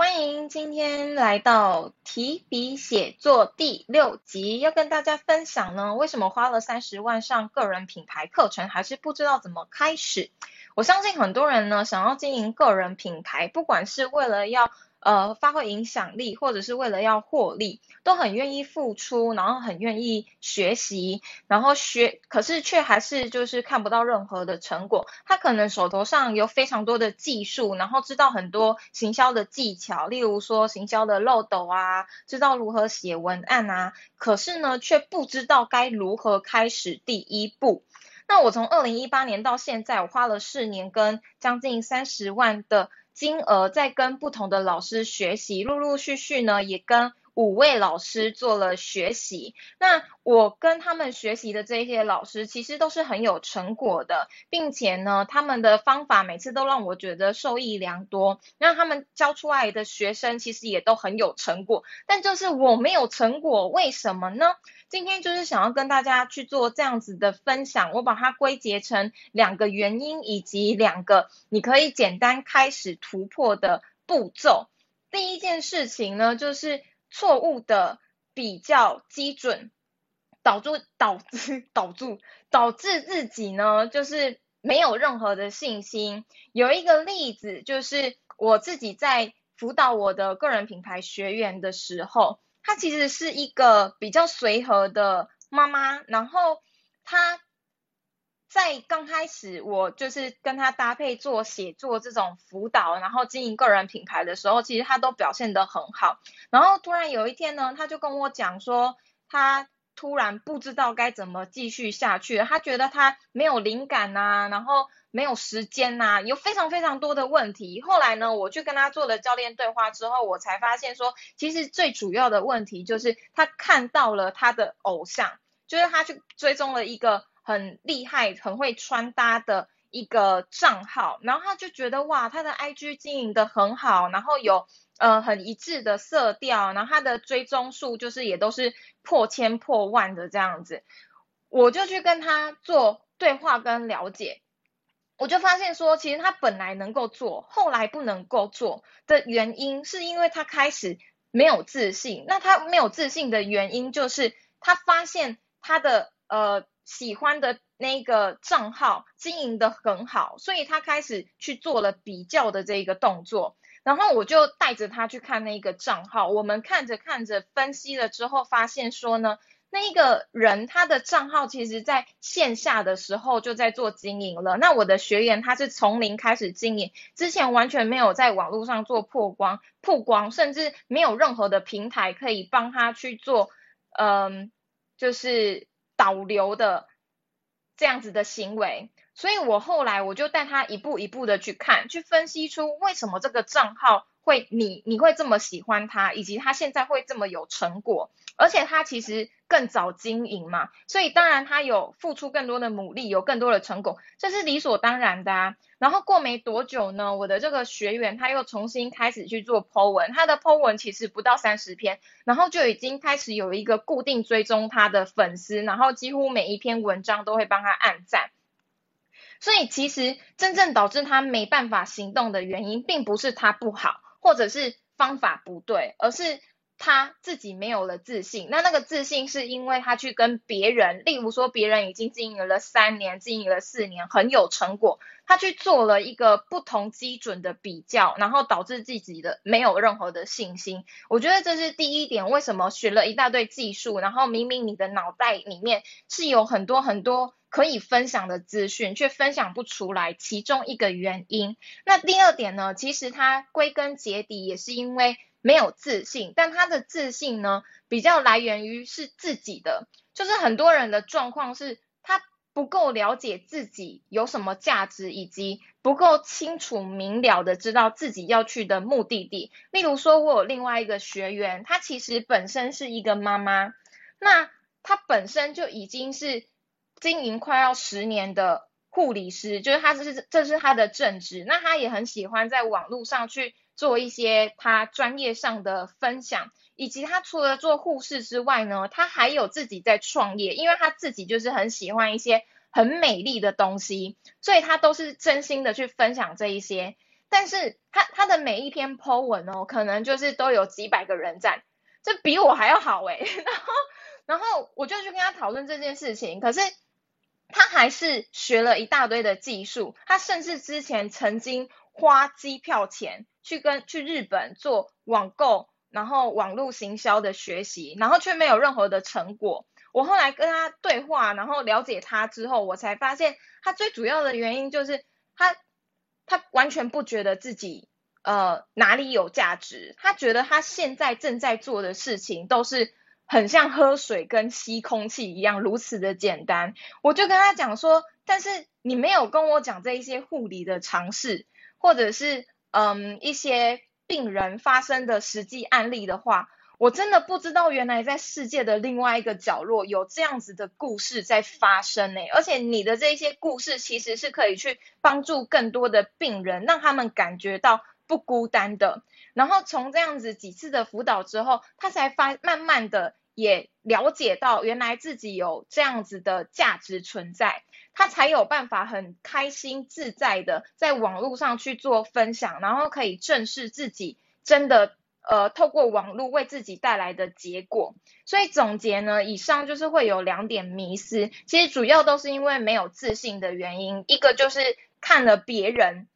欢迎今天来到提笔写作第六集，要跟大家分享呢，为什么花了三十万上个人品牌课程，还是不知道怎么开始？我相信很多人呢，想要经营个人品牌，不管是为了要呃，发挥影响力，或者是为了要获利，都很愿意付出，然后很愿意学习，然后学，可是却还是就是看不到任何的成果。他可能手头上有非常多的技术，然后知道很多行销的技巧，例如说行销的漏斗啊，知道如何写文案啊，可是呢，却不知道该如何开始第一步。那我从二零一八年到现在，我花了四年跟将近三十万的。金额在跟不同的老师学习，陆陆续续呢也跟五位老师做了学习。那我跟他们学习的这些老师，其实都是很有成果的，并且呢，他们的方法每次都让我觉得受益良多。那他们教出来的学生其实也都很有成果，但就是我没有成果，为什么呢？今天就是想要跟大家去做这样子的分享，我把它归结成两个原因，以及两个你可以简单开始突破的步骤。第一件事情呢，就是错误的比较基准，导致导致 导致导致自己呢，就是没有任何的信心。有一个例子，就是我自己在辅导我的个人品牌学员的时候。她其实是一个比较随和的妈妈，然后她在刚开始我就是跟他搭配做写作这种辅导，然后经营个人品牌的时候，其实他都表现得很好。然后突然有一天呢，他就跟我讲说，他突然不知道该怎么继续下去他，觉得他没有灵感呐，然后。没有时间呐，有非常非常多的问题。后来呢，我去跟他做了教练对话之后，我才发现说，其实最主要的问题就是他看到了他的偶像，就是他去追踪了一个很厉害、很会穿搭的一个账号，然后他就觉得哇，他的 IG 经营的很好，然后有呃很一致的色调，然后他的追踪数就是也都是破千破万的这样子。我就去跟他做对话跟了解。我就发现说，其实他本来能够做，后来不能够做的原因，是因为他开始没有自信。那他没有自信的原因，就是他发现他的呃喜欢的那个账号经营的很好，所以他开始去做了比较的这个动作。然后我就带着他去看那个账号，我们看着看着分析了之后，发现说呢。那个人他的账号其实在线下的时候就在做经营了。那我的学员他是从零开始经营，之前完全没有在网络上做曝光，曝光甚至没有任何的平台可以帮他去做，嗯，就是导流的这样子的行为。所以我后来我就带他一步一步的去看，去分析出为什么这个账号会你你会这么喜欢他，以及他现在会这么有成果。而且他其实更早经营嘛，所以当然他有付出更多的努力，有更多的成果，这是理所当然的啊。然后过没多久呢，我的这个学员他又重新开始去做 Po 文，他的 Po 文其实不到三十篇，然后就已经开始有一个固定追踪他的粉丝，然后几乎每一篇文章都会帮他按赞。所以其实真正导致他没办法行动的原因，并不是他不好，或者是方法不对，而是。他自己没有了自信，那那个自信是因为他去跟别人，例如说别人已经经营了三年，经营了四年，很有成果，他去做了一个不同基准的比较，然后导致自己的没有任何的信心。我觉得这是第一点，为什么学了一大堆技术，然后明明你的脑袋里面是有很多很多可以分享的资讯，却分享不出来，其中一个原因。那第二点呢，其实它归根结底也是因为。没有自信，但他的自信呢，比较来源于是自己的，就是很多人的状况是，他不够了解自己有什么价值，以及不够清楚明了的知道自己要去的目的地。例如说，我有另外一个学员，他其实本身是一个妈妈，那他本身就已经是经营快要十年的护理师，就是他这是这是他的正职，那他也很喜欢在网络上去。做一些他专业上的分享，以及他除了做护士之外呢，他还有自己在创业，因为他自己就是很喜欢一些很美丽的东西，所以他都是真心的去分享这一些。但是他他的每一篇 po 文哦，可能就是都有几百个人赞，这比我还要好诶。然后然后我就去跟他讨论这件事情，可是他还是学了一大堆的技术，他甚至之前曾经花机票钱去跟去日本做网购，然后网络行销的学习，然后却没有任何的成果。我后来跟他对话，然后了解他之后，我才发现他最主要的原因就是他他完全不觉得自己呃哪里有价值，他觉得他现在正在做的事情都是很像喝水跟吸空气一样如此的简单。我就跟他讲说，但是你没有跟我讲这一些护理的尝试，或者是嗯一些病人发生的实际案例的话。我真的不知道，原来在世界的另外一个角落有这样子的故事在发生呢。而且你的这些故事其实是可以去帮助更多的病人，让他们感觉到不孤单的。然后从这样子几次的辅导之后，他才发慢慢的也了解到，原来自己有这样子的价值存在，他才有办法很开心自在的在网络上去做分享，然后可以正视自己真的。呃，透过网络为自己带来的结果，所以总结呢，以上就是会有两点迷失，其实主要都是因为没有自信的原因。一个就是看了别人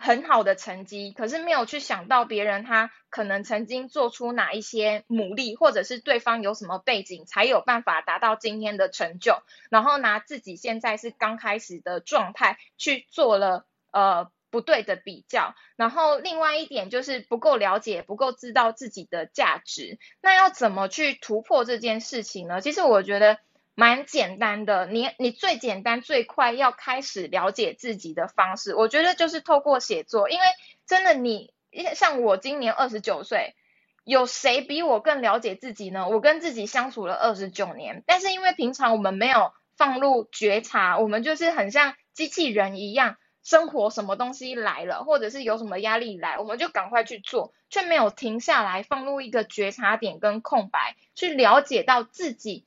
很好的成绩，可是没有去想到别人他可能曾经做出哪一些努力，或者是对方有什么背景，才有办法达到今天的成就，然后拿自己现在是刚开始的状态去做了呃。不对的比较，然后另外一点就是不够了解，不够知道自己的价值。那要怎么去突破这件事情呢？其实我觉得蛮简单的。你你最简单最快要开始了解自己的方式，我觉得就是透过写作。因为真的你像我今年二十九岁，有谁比我更了解自己呢？我跟自己相处了二十九年，但是因为平常我们没有放入觉察，我们就是很像机器人一样。生活什么东西来了，或者是有什么压力来，我们就赶快去做，却没有停下来放入一个觉察点跟空白，去了解到自己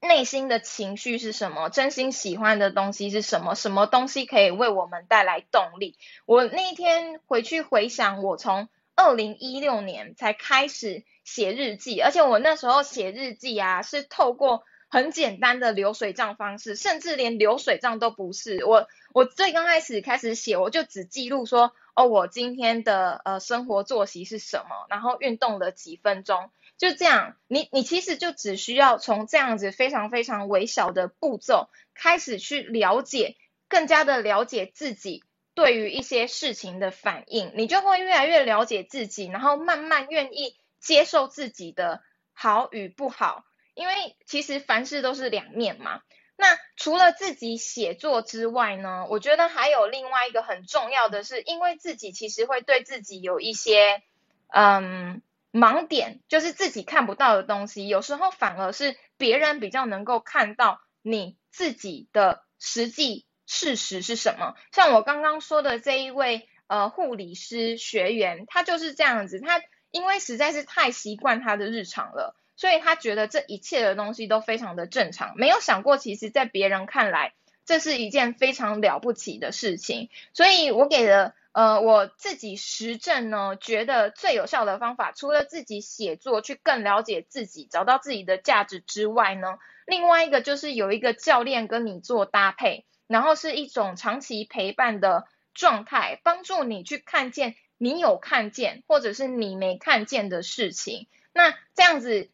内心的情绪是什么，真心喜欢的东西是什么，什么东西可以为我们带来动力。我那一天回去回想，我从二零一六年才开始写日记，而且我那时候写日记啊，是透过。很简单的流水账方式，甚至连流水账都不是。我我最刚开始开始写，我就只记录说，哦，我今天的呃生活作息是什么，然后运动了几分钟，就这样。你你其实就只需要从这样子非常非常微小的步骤开始去了解，更加的了解自己对于一些事情的反应，你就会越来越了解自己，然后慢慢愿意接受自己的好与不好。因为其实凡事都是两面嘛。那除了自己写作之外呢，我觉得还有另外一个很重要的是，因为自己其实会对自己有一些嗯盲点，就是自己看不到的东西，有时候反而是别人比较能够看到你自己的实际事实是什么。像我刚刚说的这一位呃护理师学员，他就是这样子，他因为实在是太习惯他的日常了。所以他觉得这一切的东西都非常的正常，没有想过其实在别人看来这是一件非常了不起的事情。所以我给了呃我自己实证呢，觉得最有效的方法，除了自己写作去更了解自己，找到自己的价值之外呢，另外一个就是有一个教练跟你做搭配，然后是一种长期陪伴的状态，帮助你去看见你有看见或者是你没看见的事情。那这样子。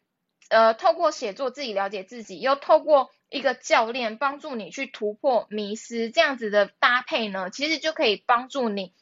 呃，透过写作自己了解自己，又透过一个教练帮助你去突破迷失，这样子的搭配呢，其实就可以帮助你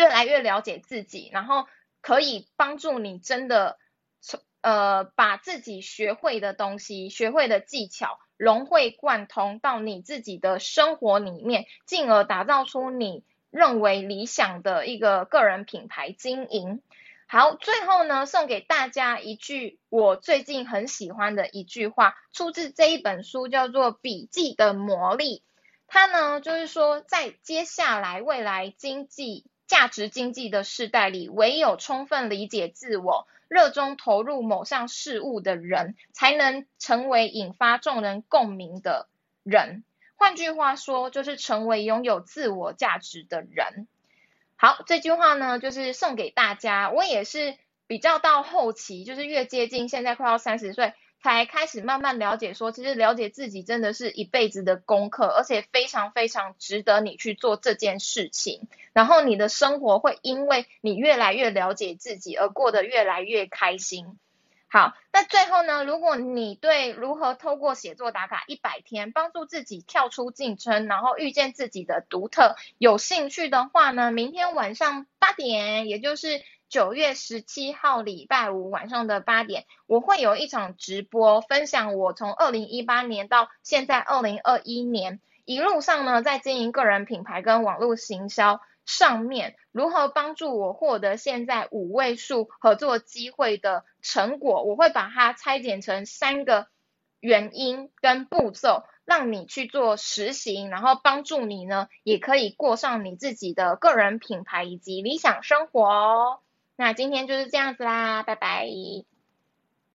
越来越了解自己，然后可以帮助你真的从呃把自己学会的东西、学会的技巧融会贯通到你自己的生活里面，进而打造出你认为理想的一个个人品牌经营。好，最后呢，送给大家一句我最近很喜欢的一句话，出自这一本书，叫做《笔记的魔力》。它呢，就是说，在接下来未来经济价值经济的时代里，唯有充分理解自我、热衷投入某项事物的人，才能成为引发众人共鸣的人。换句话说，就是成为拥有自我价值的人。好，这句话呢就是送给大家，我也是比较到后期，就是越接近现在快要三十岁。才开始慢慢了解，说其实了解自己真的是一辈子的功课，而且非常非常值得你去做这件事情。然后你的生活会因为你越来越了解自己而过得越来越开心。好，那最后呢，如果你对如何透过写作打卡一百天，帮助自己跳出竞争，然后遇见自己的独特有兴趣的话呢，明天晚上八点，也就是。九月十七号礼拜五晚上的八点，我会有一场直播，分享我从二零一八年到现在二零二一年一路上呢，在经营个人品牌跟网络行销上面，如何帮助我获得现在五位数合作机会的成果，我会把它拆解成三个原因跟步骤，让你去做实行，然后帮助你呢，也可以过上你自己的个人品牌以及理想生活哦。那今天就是这样子啦，拜拜。